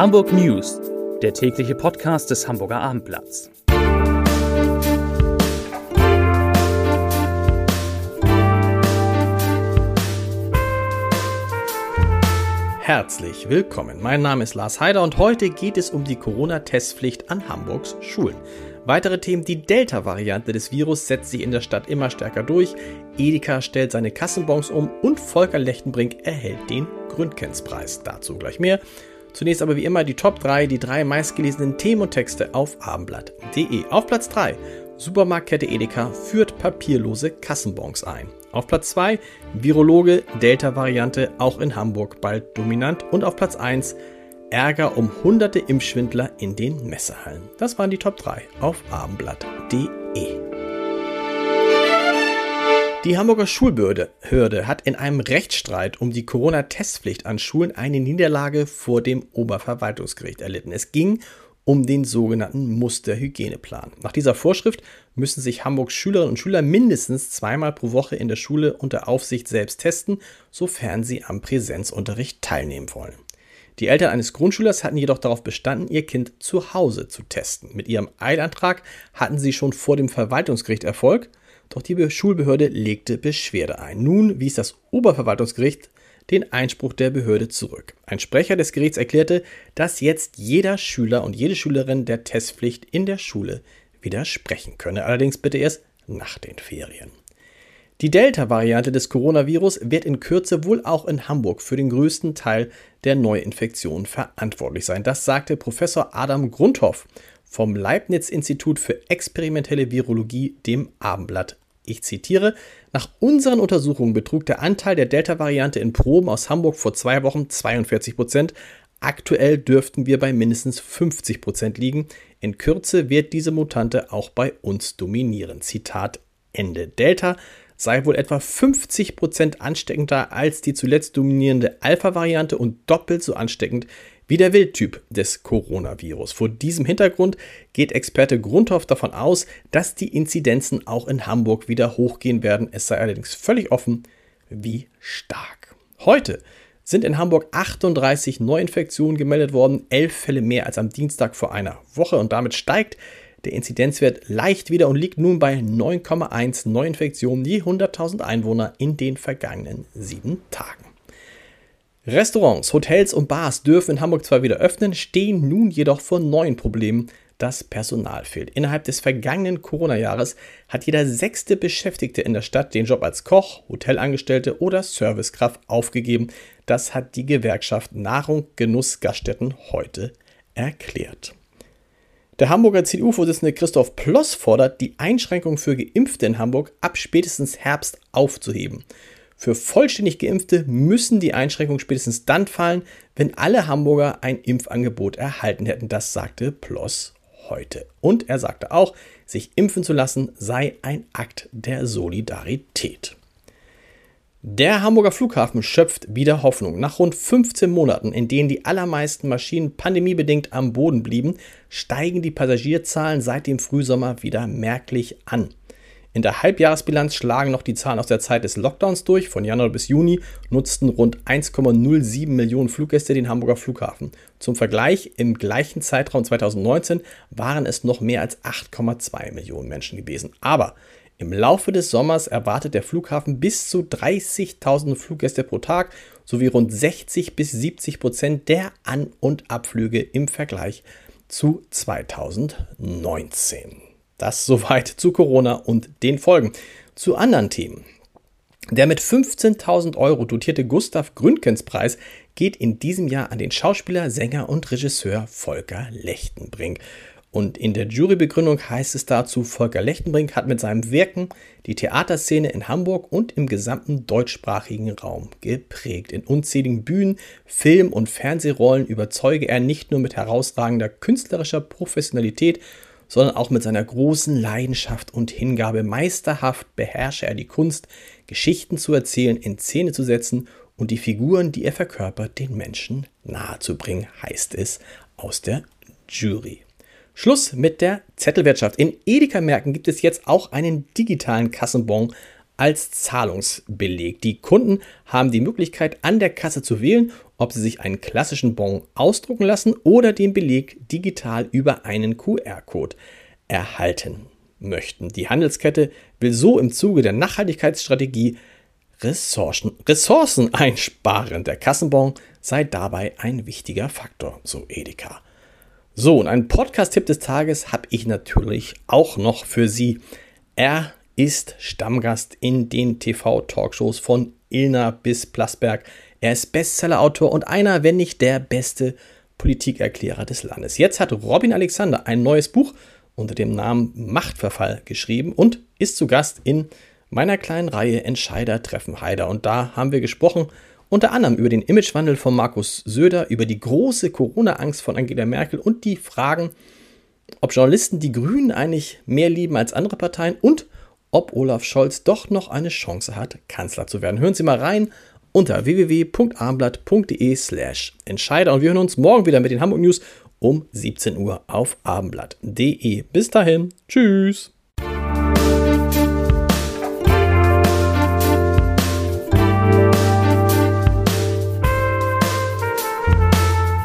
Hamburg News, der tägliche Podcast des Hamburger Abendblatts. Herzlich willkommen. Mein Name ist Lars Heider und heute geht es um die Corona-Testpflicht an Hamburgs Schulen. Weitere Themen, die Delta-Variante des Virus setzt sich in der Stadt immer stärker durch, Edeka stellt seine Kassenbons um und Volker Lechtenbrink erhält den Gründkenspreis. Dazu gleich mehr. Zunächst aber wie immer die Top 3, die drei meistgelesenen Themen und Texte auf abendblatt.de. Auf Platz 3, Supermarktkette Edeka führt papierlose Kassenbons ein. Auf Platz 2, Virologe, Delta-Variante, auch in Hamburg bald dominant. Und auf Platz 1, Ärger um hunderte Impfschwindler in den Messehallen. Das waren die Top 3 auf abendblatt.de. Die Hamburger Schulbehörde hat in einem Rechtsstreit um die Corona-Testpflicht an Schulen eine Niederlage vor dem Oberverwaltungsgericht erlitten. Es ging um den sogenannten Musterhygieneplan. Nach dieser Vorschrift müssen sich Hamburgs Schülerinnen und Schüler mindestens zweimal pro Woche in der Schule unter Aufsicht selbst testen, sofern sie am Präsenzunterricht teilnehmen wollen. Die Eltern eines Grundschülers hatten jedoch darauf bestanden, ihr Kind zu Hause zu testen. Mit ihrem Eilantrag hatten sie schon vor dem Verwaltungsgericht Erfolg doch die Schulbehörde legte Beschwerde ein. Nun wies das Oberverwaltungsgericht den Einspruch der Behörde zurück. Ein Sprecher des Gerichts erklärte, dass jetzt jeder Schüler und jede Schülerin der Testpflicht in der Schule widersprechen könne, allerdings bitte erst nach den Ferien. Die Delta-Variante des Coronavirus wird in Kürze wohl auch in Hamburg für den größten Teil der Neuinfektionen verantwortlich sein. Das sagte Professor Adam Grundhoff vom Leibniz-Institut für experimentelle Virologie dem Abendblatt. Ich zitiere, nach unseren Untersuchungen betrug der Anteil der Delta-Variante in Proben aus Hamburg vor zwei Wochen 42 Prozent. Aktuell dürften wir bei mindestens 50 Prozent liegen. In Kürze wird diese Mutante auch bei uns dominieren. Zitat Ende. Delta sei wohl etwa 50 Prozent ansteckender als die zuletzt dominierende Alpha-Variante und doppelt so ansteckend wie der Wildtyp des Coronavirus. Vor diesem Hintergrund geht Experte Grundhoff davon aus, dass die Inzidenzen auch in Hamburg wieder hochgehen werden. Es sei allerdings völlig offen, wie stark. Heute sind in Hamburg 38 Neuinfektionen gemeldet worden, elf Fälle mehr als am Dienstag vor einer Woche und damit steigt der Inzidenzwert leicht wieder und liegt nun bei 9,1 Neuinfektionen je 100.000 Einwohner in den vergangenen sieben Tagen. Restaurants, Hotels und Bars dürfen in Hamburg zwar wieder öffnen, stehen nun jedoch vor neuen Problemen. Das Personal fehlt. Innerhalb des vergangenen Corona-Jahres hat jeder sechste Beschäftigte in der Stadt den Job als Koch, Hotelangestellte oder Servicekraft aufgegeben. Das hat die Gewerkschaft Nahrung, Genuss, Gaststätten heute erklärt. Der Hamburger CDU-Vorsitzende Christoph Ploss fordert, die Einschränkung für Geimpfte in Hamburg ab spätestens Herbst aufzuheben. Für vollständig Geimpfte müssen die Einschränkungen spätestens dann fallen, wenn alle Hamburger ein Impfangebot erhalten hätten. Das sagte Ploss heute. Und er sagte auch, sich impfen zu lassen sei ein Akt der Solidarität. Der Hamburger Flughafen schöpft wieder Hoffnung. Nach rund 15 Monaten, in denen die allermeisten Maschinen pandemiebedingt am Boden blieben, steigen die Passagierzahlen seit dem Frühsommer wieder merklich an. In der Halbjahresbilanz schlagen noch die Zahlen aus der Zeit des Lockdowns durch. Von Januar bis Juni nutzten rund 1,07 Millionen Fluggäste den Hamburger Flughafen. Zum Vergleich, im gleichen Zeitraum 2019 waren es noch mehr als 8,2 Millionen Menschen gewesen. Aber im Laufe des Sommers erwartet der Flughafen bis zu 30.000 Fluggäste pro Tag sowie rund 60 bis 70 Prozent der An- und Abflüge im Vergleich zu 2019. Das soweit zu Corona und den Folgen. Zu anderen Themen. Der mit 15.000 Euro dotierte Gustav Gründgens Preis geht in diesem Jahr an den Schauspieler, Sänger und Regisseur Volker Lechtenbrink. Und in der Jurybegründung heißt es dazu, Volker Lechtenbrink hat mit seinem Wirken die Theaterszene in Hamburg und im gesamten deutschsprachigen Raum geprägt. In unzähligen Bühnen, Film- und Fernsehrollen überzeuge er nicht nur mit herausragender künstlerischer Professionalität, sondern auch mit seiner großen Leidenschaft und Hingabe meisterhaft beherrsche er die Kunst, Geschichten zu erzählen, in Szene zu setzen und die Figuren, die er verkörpert, den Menschen nahezubringen, heißt es aus der Jury. Schluss mit der Zettelwirtschaft. In Edeka-Märkten gibt es jetzt auch einen digitalen Kassenbon als Zahlungsbeleg. Die Kunden haben die Möglichkeit, an der Kasse zu wählen, ob sie sich einen klassischen Bon ausdrucken lassen oder den Beleg digital über einen QR-Code erhalten möchten. Die Handelskette will so im Zuge der Nachhaltigkeitsstrategie Ressourcen, Ressourcen einsparen. Der Kassenbon sei dabei ein wichtiger Faktor, so Edeka. So, und einen Podcast-Tipp des Tages habe ich natürlich auch noch für Sie. Er ist Stammgast in den TV-Talkshows von Ilna bis Plasberg. Er ist Bestsellerautor und einer, wenn nicht der beste Politikerklärer des Landes. Jetzt hat Robin Alexander ein neues Buch unter dem Namen Machtverfall geschrieben und ist zu Gast in meiner kleinen Reihe Entscheider treffen Heider. Und da haben wir gesprochen unter anderem über den Imagewandel von Markus Söder, über die große Corona-Angst von Angela Merkel und die Fragen, ob Journalisten die Grünen eigentlich mehr lieben als andere Parteien und ob Olaf Scholz doch noch eine Chance hat, Kanzler zu werden. Hören Sie mal rein unter www.abendblatt.de slash Entscheider und wir hören uns morgen wieder mit den Hamburg News um 17 Uhr auf abendblatt.de. Bis dahin, tschüss.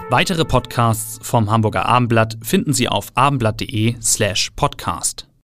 Weitere Podcasts vom Hamburger Abendblatt finden Sie auf abendblatt.de slash podcast.